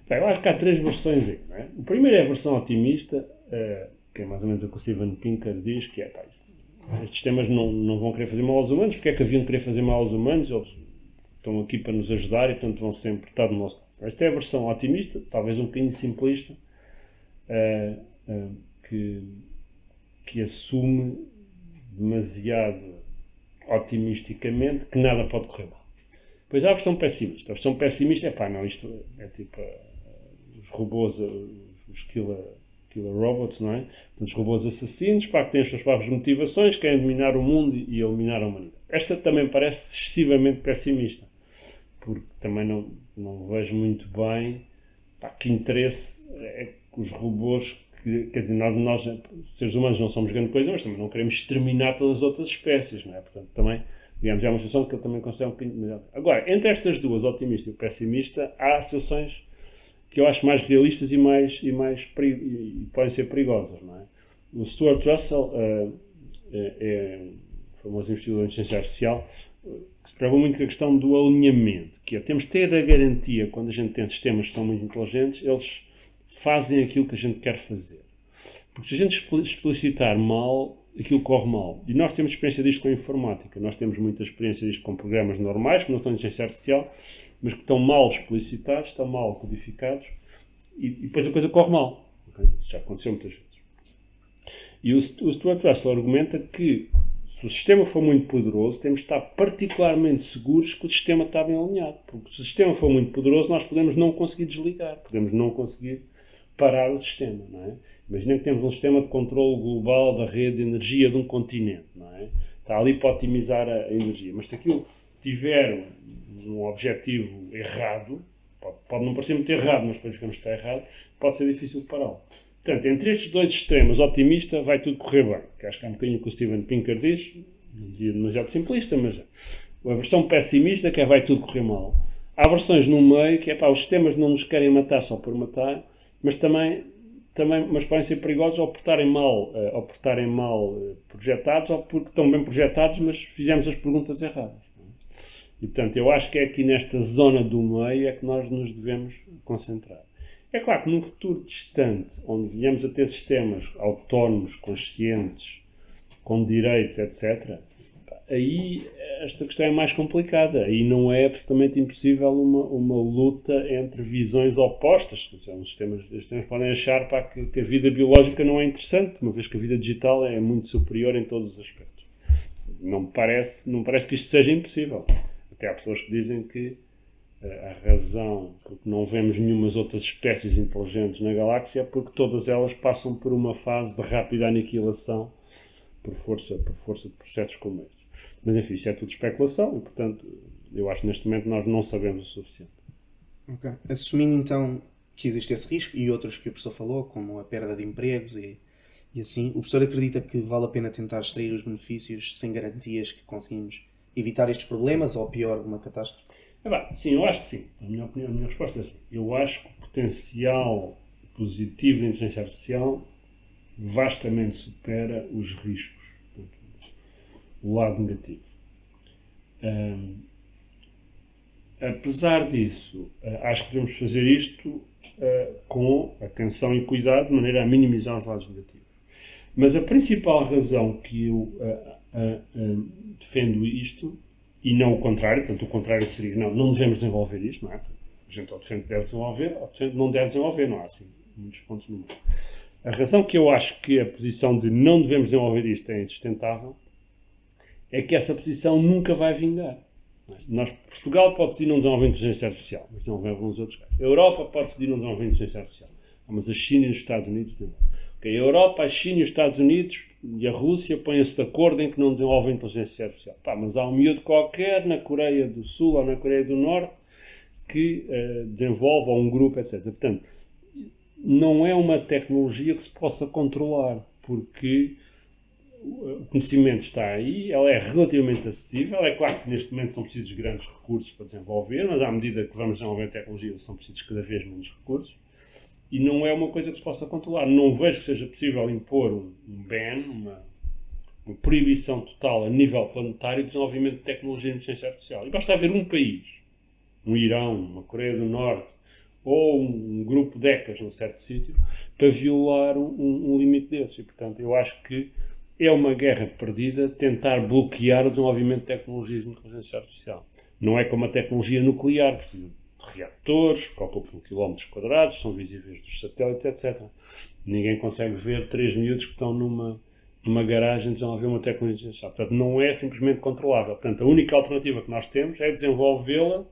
Bem, eu acho que há três versões aí. Não é? O primeiro é a versão otimista, que é mais ou menos o que o Steven Pinker diz, que é pá, estes sistemas não, não vão querer fazer mal aos humanos, porque é que haviam de querer fazer mal aos humanos? Eles estão aqui para nos ajudar e, portanto, vão sempre estar do nosso lado. Esta é a versão otimista, talvez um bocadinho simplista, uh, que, que assume demasiado otimisticamente que nada pode correr mal. Depois há a versão pessimista. A versão pessimista é pá, não, isto é tipo uh, os robôs, uh, os killer, killer robots, não é? Portanto, os robôs assassinos, pá, que têm as suas próprias motivações, querem dominar o mundo e, eliminar a humanidade. Esta também parece excessivamente pessimista, porque também não, não vejo muito bem pá, que interesse é que os robôs que, quer dizer, nós, nós, seres humanos, não somos grande coisa, mas também não queremos exterminar todas as outras espécies, não é? Portanto, também, digamos, é uma situação que eu também considero um bocadinho melhor. Agora, entre estas duas, otimista e pessimista, há situações que eu acho mais realistas e mais, e mais e podem ser perigosas, não é? O Stuart Russell uh, é, é famoso investidor em ciência artificial, que se preocupa muito com a questão do alinhamento, que é, temos de ter a garantia, quando a gente tem sistemas que são muito inteligentes, eles fazem aquilo que a gente quer fazer. Porque se a gente explicitar mal, aquilo corre mal. E nós temos experiência disto com a informática. Nós temos muita experiência disto com programas normais, que não são de inteligência artificial, mas que estão mal explicitados, estão mal codificados, e, e depois a coisa corre mal. Okay? Isso já aconteceu muitas vezes. E o, o Stuart Russell argumenta que se o sistema for muito poderoso, temos de estar particularmente seguros que o sistema está bem alinhado. Porque se o sistema for muito poderoso, nós podemos não conseguir desligar, podemos não conseguir parar o sistema, não é? Imagina que temos um sistema de controle global da rede de energia de um continente, não é? Está ali para otimizar a energia, mas se aquilo tiver um objetivo errado, pode, pode não parecer muito errado, mas depois ficamos que está errado, pode ser difícil de pará-lo. Portanto, entre estes dois extremos, otimista, vai tudo correr bem. Que acho que é um bocadinho o que o Steven Pinker diz, demasiado simplista, mas a versão pessimista, que é vai tudo correr mal. Há versões no meio, que é pá, os sistemas não nos querem matar só por matar, mas também, também mas podem ser perigosos ou por estarem mal, uh, ou por estarem mal uh, projetados ou porque estão bem projetados, mas fizemos as perguntas erradas. É? E portanto, eu acho que é aqui nesta zona do meio é que nós nos devemos concentrar. É claro que num futuro distante, onde venhamos a ter sistemas autónomos, conscientes, com direitos, etc., aí esta questão é mais complicada. Aí não é absolutamente impossível uma, uma luta entre visões opostas. Os, sistemas, os sistemas podem achar pá, que, que, a vida biológica não é interessante, uma vez que a vida digital é muito superior em todos os aspectos. Não parece, não parece que isto seja impossível. Até há pessoas que dizem que eh, a razão porque não vemos nenhumas outras espécies inteligentes na galáxia é porque todas elas passam por uma fase de rápida aniquilação por força, por força de processos como estes. Mas enfim, isso é tudo especulação e, portanto, eu acho que neste momento nós não sabemos o suficiente. Ok. Assumindo então que existe esse risco e outros que o professor falou, como a perda de empregos e, e assim, o professor acredita que vale a pena tentar extrair os benefícios sem garantias que conseguimos evitar estes problemas ou, pior, uma catástrofe? É bem, sim, eu acho que sim. A minha opinião, a minha resposta é sim. Eu acho que o potencial positivo da inteligência artificial vastamente supera os riscos, o lado negativo. Um, apesar disso, uh, acho que devemos fazer isto uh, com atenção e cuidado, de maneira a minimizar os lados negativos. Mas a principal razão que eu uh, defendo isto e não o contrário, portanto, o contrário seria, não, não devemos desenvolver isto, não é? A gente ou defende que deve desenvolver, ou defende não deve desenvolver, não há assim muitos pontos no meio. A razão que eu acho que a posição de não devemos desenvolver isto é insustentável é que essa posição nunca vai vingar. Nós, Portugal pode decidir não desenvolver inteligência artificial, mas desenvolver alguns outros casos. A Europa pode decidir não desenvolver inteligência artificial, mas a China e os Estados Unidos desenvolvem. Okay, a Europa, a China e os Estados Unidos e a Rússia põem-se de acordo em que não desenvolvem inteligência artificial. Pá, mas há um miúdo qualquer na Coreia do Sul ou na Coreia do Norte que uh, desenvolve, ou um grupo, etc. Portanto, não é uma tecnologia que se possa controlar, porque o conhecimento está aí, ela é relativamente acessível. É claro que neste momento são precisos grandes recursos para desenvolver, mas à medida que vamos desenvolver tecnologia são precisos cada vez menos recursos e não é uma coisa que se possa controlar. Não vejo que seja possível impor um, um ban, uma, uma, proibição total a nível planetário de desenvolvimento de tecnologia de inteligência artificial. E basta haver um país, um Irão, uma Coreia do Norte, ou um grupo de ECAs num certo sítio, para violar um, um, limite desses. E, portanto, eu acho que é uma guerra perdida tentar bloquear o desenvolvimento de tecnologias de inteligência artificial. Não é como a tecnologia nuclear, precisa reatores, que ocupam quilómetros quadrados, são visíveis dos satélites, etc. Ninguém consegue ver três miúdos que estão numa, numa garagem desenvolver uma tecnologia artificial. Portanto, não é simplesmente controlável. Portanto, a única alternativa que nós temos é desenvolvê-la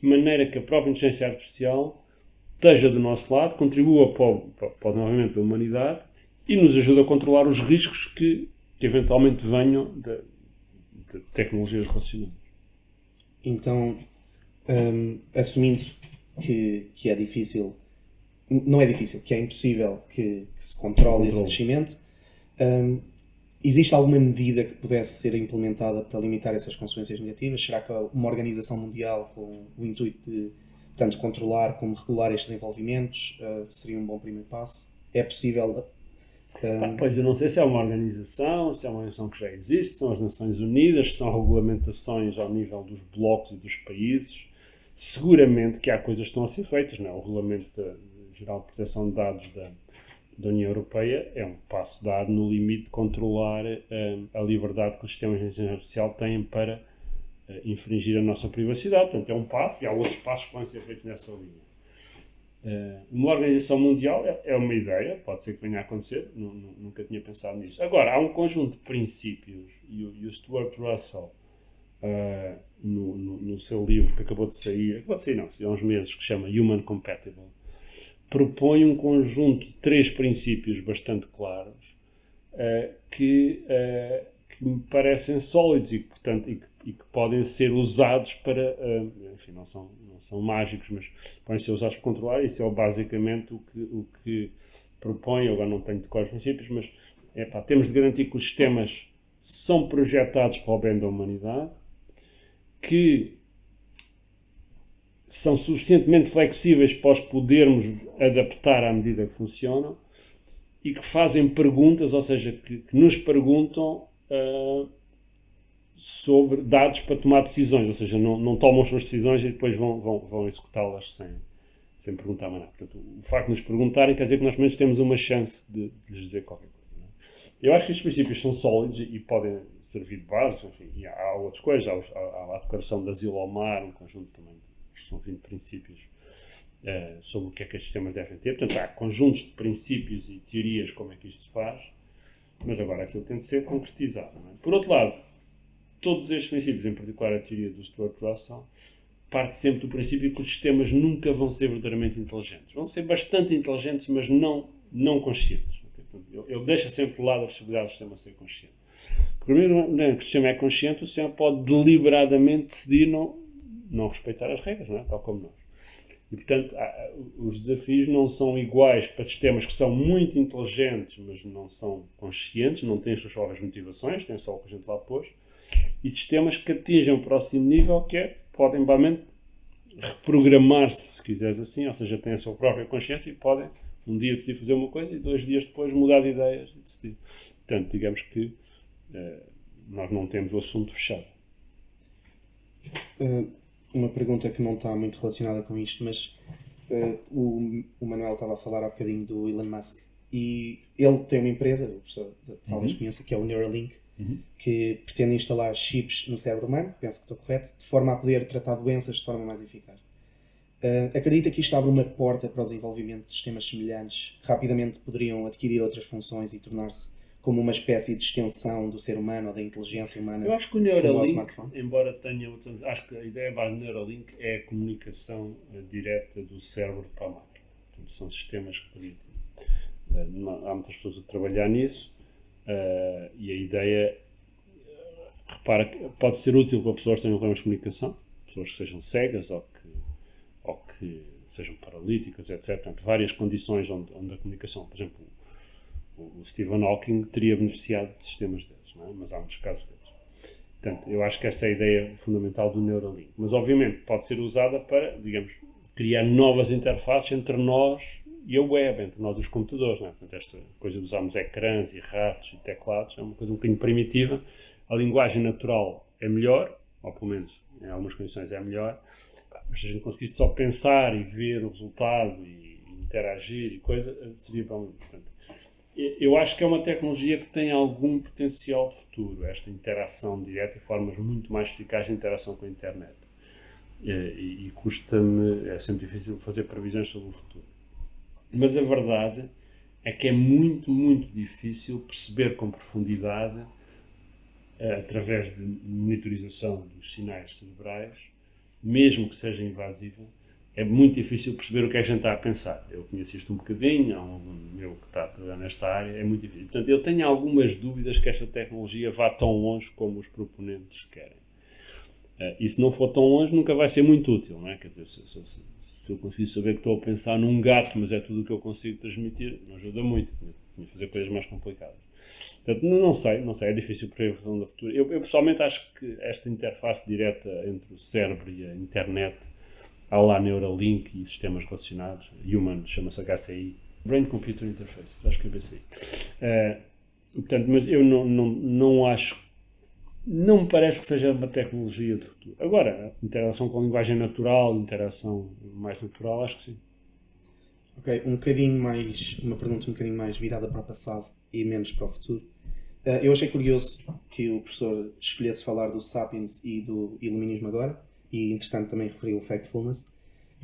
de maneira que a própria inteligência artificial esteja do nosso lado, contribua para o, para o desenvolvimento da humanidade e nos ajude a controlar os riscos que, que eventualmente venham de, de tecnologias relacionadas. Então, um, assumindo que, que é difícil, não é difícil, que é impossível que, que se controle, esse crescimento, um, existe alguma medida que pudesse ser implementada para limitar essas consequências negativas? Será que uma organização mundial com o intuito de tanto controlar como regular estes desenvolvimentos uh, seria um bom primeiro passo? É possível Pá, pois eu não sei se é uma organização, se é uma organização que já existe, são as Nações Unidas, são regulamentações ao nível dos blocos e dos países seguramente que há coisas que estão a ser feitas. Não é? O Regulamento Geral de Proteção de Dados da, da União Europeia é um passo dado no limite de controlar uh, a liberdade que os sistemas de inteligência artificial têm para uh, infringir a nossa privacidade. Portanto, é um passo e há outros passos que vão ser feitos nessa linha. Uh, uma organização mundial é, é, uma ideia, pode ser que venha a acontecer, nunca tinha pensado nisso. Agora, há um conjunto de princípios, e o, Stuart Russell uh, no, seu livro que acabou de sair, acabou de sair não, há uns meses, que chama Human Compatible, propõe um conjunto de três princípios bastante claros uh, que, que me parecem sólidos e, portanto, e que, e que podem ser usados para, enfim, não são, não são mágicos, mas podem ser usados para controlar. Isso é basicamente o que, o que propõe. Eu agora não tenho de os princípios, mas é pá, temos de garantir que os sistemas são projetados para o bem da humanidade, que são suficientemente flexíveis para os podermos adaptar à medida que funcionam e que fazem perguntas, ou seja, que, que nos perguntam uh, sobre dados para tomar decisões, ou seja, não, não tomam as suas decisões e depois vão, vão, vão executá-las sem, sem perguntar mais nada. Portanto, o facto de nos perguntarem quer dizer que nós, menos, temos uma chance de, de lhes dizer qualquer coisa. É? Eu acho que estes princípios são sólidos e, podem servir de base, enfim, há, há outras coisas, há, há, a Declaração de Asilo ao Mar, um conjunto também, de, são 20 princípios uh, sobre o que é que estes sistemas devem ter. Portanto, há conjuntos de princípios e teorias como é que isto se faz, mas agora aquilo tem de ser concretizado. É? Por outro lado, todos estes princípios, em particular a teoria do Stuart Russell, parte sempre do princípio que os sistemas nunca vão ser verdadeiramente inteligentes. Vão ser bastante inteligentes, mas não, não conscientes. Ele, deixa sempre de lado a possibilidade do sistema ser consciente. Porque, mesmo que o sistema é consciente, o sistema pode deliberadamente decidir não, não respeitar as regras, não é? tal como nós. E, portanto, os desafios não são iguais para sistemas que são muito inteligentes, mas não são conscientes, não têm as suas próprias motivações, têm só o que a gente lá pôs, e sistemas que atingem o próximo nível, que é, podem, basicamente, reprogramar-se, se quiseres assim, ou seja, têm a sua própria consciência e podem um dia decidir fazer uma coisa e dois dias depois mudar de ideias e decidir. Portanto, digamos que uh, nós não temos o assunto fechado. Uh, uma pergunta que não está muito relacionada com isto, mas uh, o, o Manuel estava a falar há bocadinho do Elon Musk e ele tem uma empresa, o professor talvez uhum. conheça, que é o Neuralink, uhum. que pretende instalar chips no cérebro humano, penso que estou correto, de forma a poder tratar doenças de forma mais eficaz. Uh, acredita que isto abre uma porta para o desenvolvimento de sistemas semelhantes que rapidamente poderiam adquirir outras funções e tornar-se como uma espécie de extensão do ser humano ou da inteligência humana? Eu acho que o Neuralink, embora tenha outras. Acho que a ideia do Neuralink é a comunicação uh, direta do cérebro para a máquina. Portanto, são sistemas que permitem. Uh, há muitas pessoas a trabalhar nisso e a ideia. repara que pode ser útil para pessoas que tenham problemas de comunicação, pessoas que sejam cegas ou que ou que sejam paralíticas, etc. Portanto, várias condições onde, onde a comunicação, por exemplo, o, o Stephen Hawking teria beneficiado de sistemas desses, é? mas há muitos casos desses. Portanto, eu acho que esta é a ideia fundamental do Neuralink. Mas, obviamente, pode ser usada para, digamos, criar novas interfaces entre nós e a web, entre nós os computadores. Não é? Portanto, esta coisa de usarmos ecrãs e ratos e teclados é uma coisa um bocadinho primitiva. A linguagem natural é melhor, ou pelo menos em algumas condições é melhor, mas se a gente conseguisse só pensar e ver o resultado e, interagir e coisa, seria bom. Portanto, eu acho que é uma tecnologia que tem algum potencial de futuro, esta interação direta e formas muito mais eficazes de interação com a internet. E, e custa-me, é sempre difícil fazer previsões sobre o futuro. Mas a verdade é que é muito, muito difícil perceber com profundidade, eh, através de monitorização dos sinais cerebrais, mesmo que seja invasiva, é muito difícil perceber o que é a gente está a pensar. Eu conheço isto um bocadinho, há um meu que está a trabalhar nesta área, é muito difícil. Portanto, eu tenho algumas dúvidas que esta tecnologia vá tão longe como os proponentes querem. Uh, e se não for tão longe, nunca vai ser muito útil, não é? Quer dizer, se, se, se, se eu conseguir saber que estou a pensar num gato, mas é tudo o que eu consigo transmitir, não ajuda muito. Tinha que fazer coisas mais complicadas. Portanto, não sei, não sei, é difícil para a evolução da futura. Eu, eu, pessoalmente acho que esta interface direta entre o cérebro e a internet, há lá Neuralink e sistemas relacionados, Human, chama-se HCI, Brain Computer Interface, acho que é BCI. Uh, portanto, mas eu não, não, não acho, não me parece que seja uma tecnologia de futuro. Agora, interação com linguagem natural, interação mais natural, acho que sim. Ok, um bocadinho mais, uma pergunta um bocadinho mais virada para o passado e menos para o futuro. Uh, eu achei curioso que o professor escolhesse falar do Sapiens e do Iluminismo agora, e entretanto também referiu o Factfulness.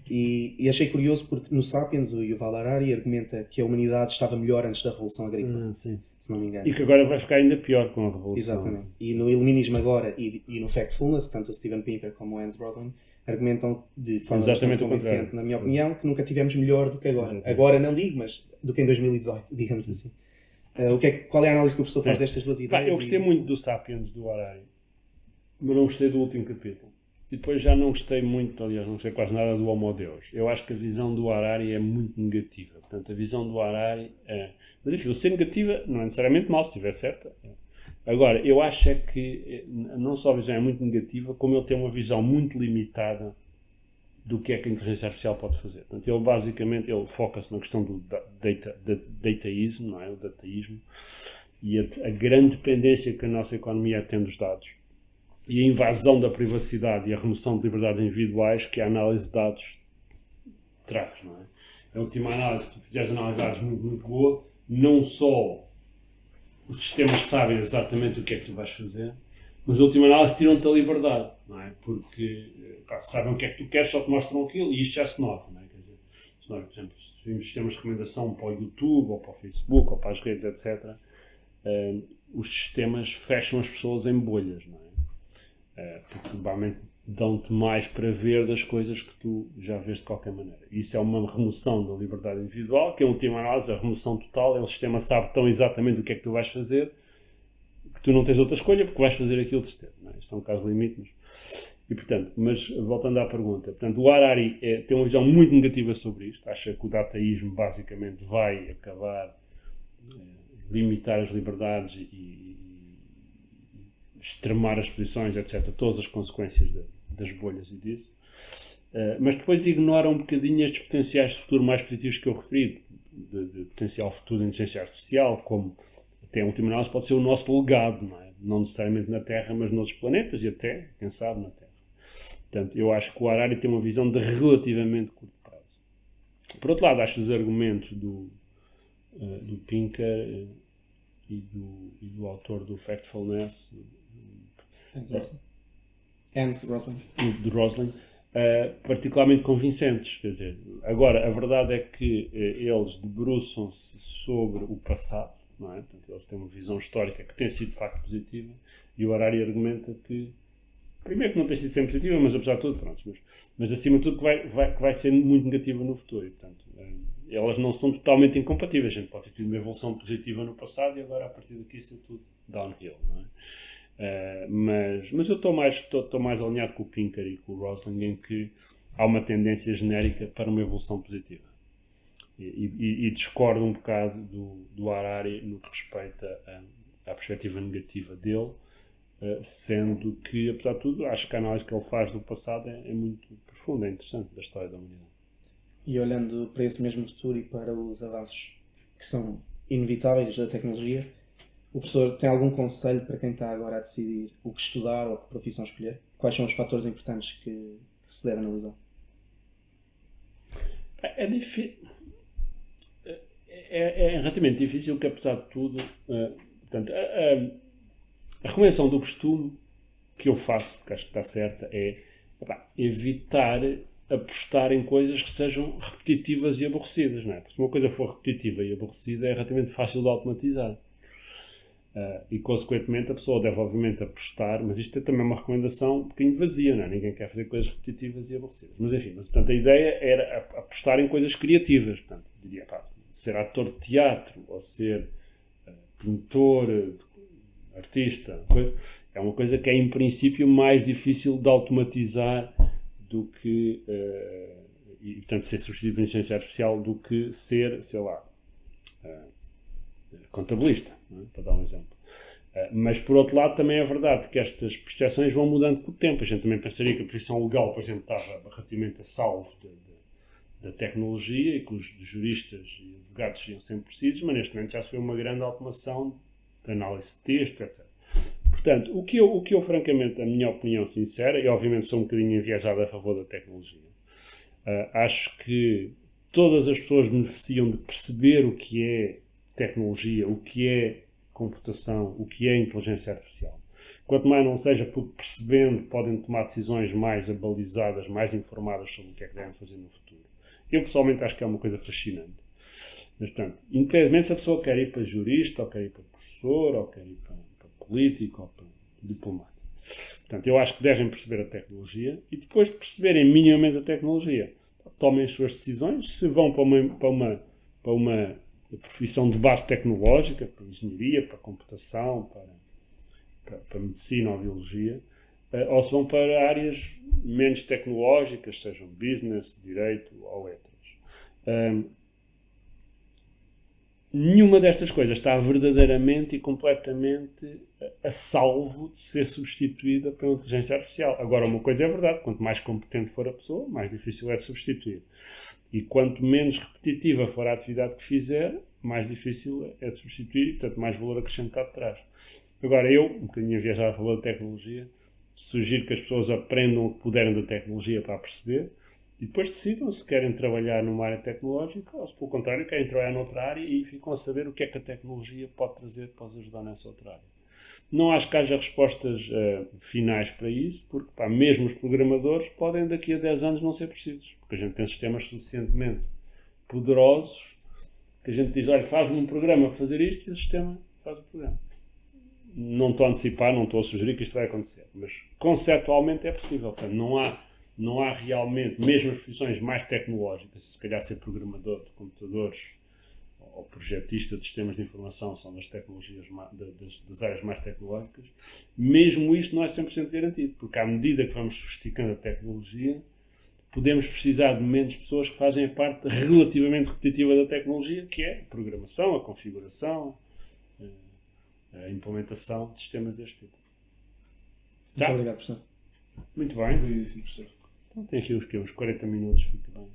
E, e, achei curioso porque no Sapiens o Yuval Harari argumenta que a humanidade estava melhor antes da Revolução Agrícola, ah, se não me engano. E que agora vai ficar ainda pior com a Revolução. Exatamente. E no Iluminismo agora e, e no Factfulness, tanto o Steven Pinker como o Hans Rosling argumentam de forma Exatamente convincente, na minha opinião, que nunca tivemos melhor do que agora. Exatamente. Agora não digo, mas do que em 2018, digamos assim. Uh, o que é, qual é a análise que o professor faz destas duas ideias? eu gostei e... muito do Sapiens, do Harari, mas não gostei do último capítulo. E depois já não gostei muito, aliás, não gostei quase nada do Homo Deus. Eu acho que a visão do Harari é muito negativa. Portanto, a visão do Harari é. Mas enfim, ser negativa não é necessariamente mal, se estiver certa. Agora, eu acho é que eh, não só a visão é muito negativa, como ele tem uma visão muito limitada do que é que a inteligência artificial pode fazer. Portanto, ele basicamente ele foca-se na questão do data, dataísmo, não é? o dataísmo, e a, a, grande dependência que a nossa economia tem dos dados, e a invasão da privacidade e a remoção de liberdades individuais que a análise de dados trás, não é? A última análise, se tu fizeres analisares muito, muito boa, não só os sistemas sabem exatamente o que é que tu vais fazer, mas a última análise tiram-te a liberdade, não é? Porque sabem o que é que tu queres, só te mostram aquilo e isto já se nota, não é? Quer dizer, se nós, por exemplo, se sistemas de recomendação para o YouTube, ou para o Facebook, ou para as redes, etc., uh, os sistemas fecham as pessoas em bolhas, não é? Uh, porque provavelmente dão-te mais para ver das coisas que tu já vês de qualquer maneira. Isso é uma remoção da liberdade individual, que é a última análise, a remoção total, é o sistema sabe tão exatamente o que é que tu vais fazer que tu não tens outra escolha porque vais fazer aquilo de certeza. Não é? Isto é um caso limite, mas... E, portanto, mas voltando à pergunta, portanto, o Harari é, tem uma visão muito negativa sobre isto, acha que o dataísmo basicamente vai acabar é, limitar as liberdades e, extremar as posições, etc., todas as consequências de, das bolhas e disso. Uh, mas depois ignora um bocadinho estes potenciais de futuro mais positivos que eu referi, de, de potencial futuro de inteligência artificial, como até a última análise pode ser o nosso legado, não, é? não necessariamente na Terra, mas noutros planetas e até, quem sabe, na Terra. Portanto, eu acho que o Harari tem uma visão de relativamente curto prazo. Por outro lado, acho os argumentos do, uh, do Pinker uh, e, do, e do autor do Factfulness, Hans Rosling. De Rosling. Uh, particularmente convincentes. Quer dizer, agora, a verdade é que uh, eles debruçam-se sobre o passado, não é? Portanto, eles têm uma visão histórica que tem sido de facto positiva, e o Harari argumenta que, primeiro, que não tem sido sempre positiva, mas apesar de tudo, pronto, mas, mas acima de tudo, que vai, vai, que vai ser muito negativa no futuro. E, portanto, uh, elas não são totalmente incompatíveis. A gente pode ter tido uma evolução positiva no passado e agora, a partir daqui, isso é tudo downhill, não é? Uh, mas, mas eu estou mais, mais alinhado com o Pinker e com o Rosling em que há uma tendência genérica para uma evolução positiva. E, e, e discordo um bocado do, do Harari no que respeita à perspectiva negativa dele, uh, sendo que, apesar de tudo, acho que a análise que ele faz do passado é, é muito profunda, é interessante da história da humanidade. E olhando para esse mesmo futuro e para os avanços que são inevitáveis da tecnologia, o professor tem algum conselho para quem está agora a decidir o que estudar ou que profissão escolher? Quais são os fatores importantes que, que se deve analisar? É, é difícil. É, é, é, relativamente difícil que, apesar de tudo, uh, portanto, a, a, recomendação do costume que eu faço, porque acho que está certa, é epá, evitar apostar em coisas que sejam repetitivas e aborrecidas. Não é? Porque se uma coisa for repetitiva e aborrecida, é relativamente fácil de automatizar. Uh, e, consequentemente, a pessoa deve, obviamente, apostar, mas isto é também uma recomendação um bocadinho vazia, não é? Ninguém quer fazer coisas repetitivas e aborrecidas. Mas, enfim, mas, portanto, a ideia era apostar em coisas criativas. Portanto, diria, pá, ser ator de teatro ou ser uh, pintor, artista, coisa, é uma coisa que é, em princípio, mais difícil de automatizar do que, uh, e, portanto, ser substituído por inteligência artificial do que ser, sei lá, contabilista, é? para dar um exemplo. Uh, mas, por outro lado, também é verdade que estas percepções vão mudando com o tempo. A gente também pensaria que a profissão legal, por exemplo, estava relativamente a salvo de, de, da tecnologia e que os juristas e advogados seriam sempre precisos, mas neste momento já se vê uma grande automação de análise de texto, etc. Portanto, o que, eu, o que eu, francamente, a minha opinião sincera, e obviamente sou um bocadinho enviajado a favor da tecnologia, uh, acho que todas as pessoas beneficiam de perceber o que é tecnologia, o que é computação, o que é inteligência artificial. Quanto mais não seja porque percebendo podem tomar decisões mais abalizadas, mais informadas sobre o que é que devem fazer no futuro. Eu pessoalmente acho que é uma coisa fascinante. Mas, portanto, independentemente se a pessoa quer ir para jurista, ou quer ir para professor, ou quer ir para, para político, ou para diplomático. Portanto, eu acho que devem perceber a tecnologia e depois de perceberem minimamente a tecnologia, tomem as suas decisões. Se vão para uma, para uma, para uma a profissão de base tecnológica, para engenharia, para computação, para, para, para medicina ou biologia, uh, ou se vão para áreas menos tecnológicas, sejam business, direito ou outras. Um, nenhuma destas coisas está verdadeiramente e completamente a salvo de ser substituída pela inteligência artificial. Agora, uma coisa é verdade: quanto mais competente for a pessoa, mais difícil é de substituir. E quanto menos repetitiva for a atividade que fizer, mais difícil é de substituir e, portanto, mais valor acrescentado traz. Agora, eu, um bocadinho a viajar a favor da tecnologia, sugiro que as pessoas aprendam o que puderem da tecnologia para perceber E depois decidam se querem trabalhar numa área tecnológica ou se, pelo contrário, querem trabalhar noutra área e ficam a saber o que é que a tecnologia pode trazer para os ajudar nessa outra área. Não acho que haja respostas uh, finais para isso, porque pá, mesmo os programadores podem daqui a 10 anos não ser precisos, porque a gente tem sistemas suficientemente poderosos que a gente diz, olha, faz-me um programa para fazer isto e o sistema faz o programa. Não estou a antecipar, não estou a sugerir que isto vai acontecer, mas conceptualmente é possível. Portanto, não há, não há realmente, mesmo as profissões mais tecnológicas, se calhar ser programador de computadores ou projetista de sistemas de informação são das tecnologias das, das, áreas mais tecnológicas, mesmo isto não é 100% garantido, porque à medida que vamos sofisticando a tecnologia, podemos precisar de menos pessoas que fazem a parte relativamente repetitiva da tecnologia, que é a programação, a configuração, a implementação de sistemas deste tipo. Tá? Muito obrigado, professor. Muito bem. Obrigadíssimo, professor. Então tem aqui uns, uns 40 minutos, fica bem.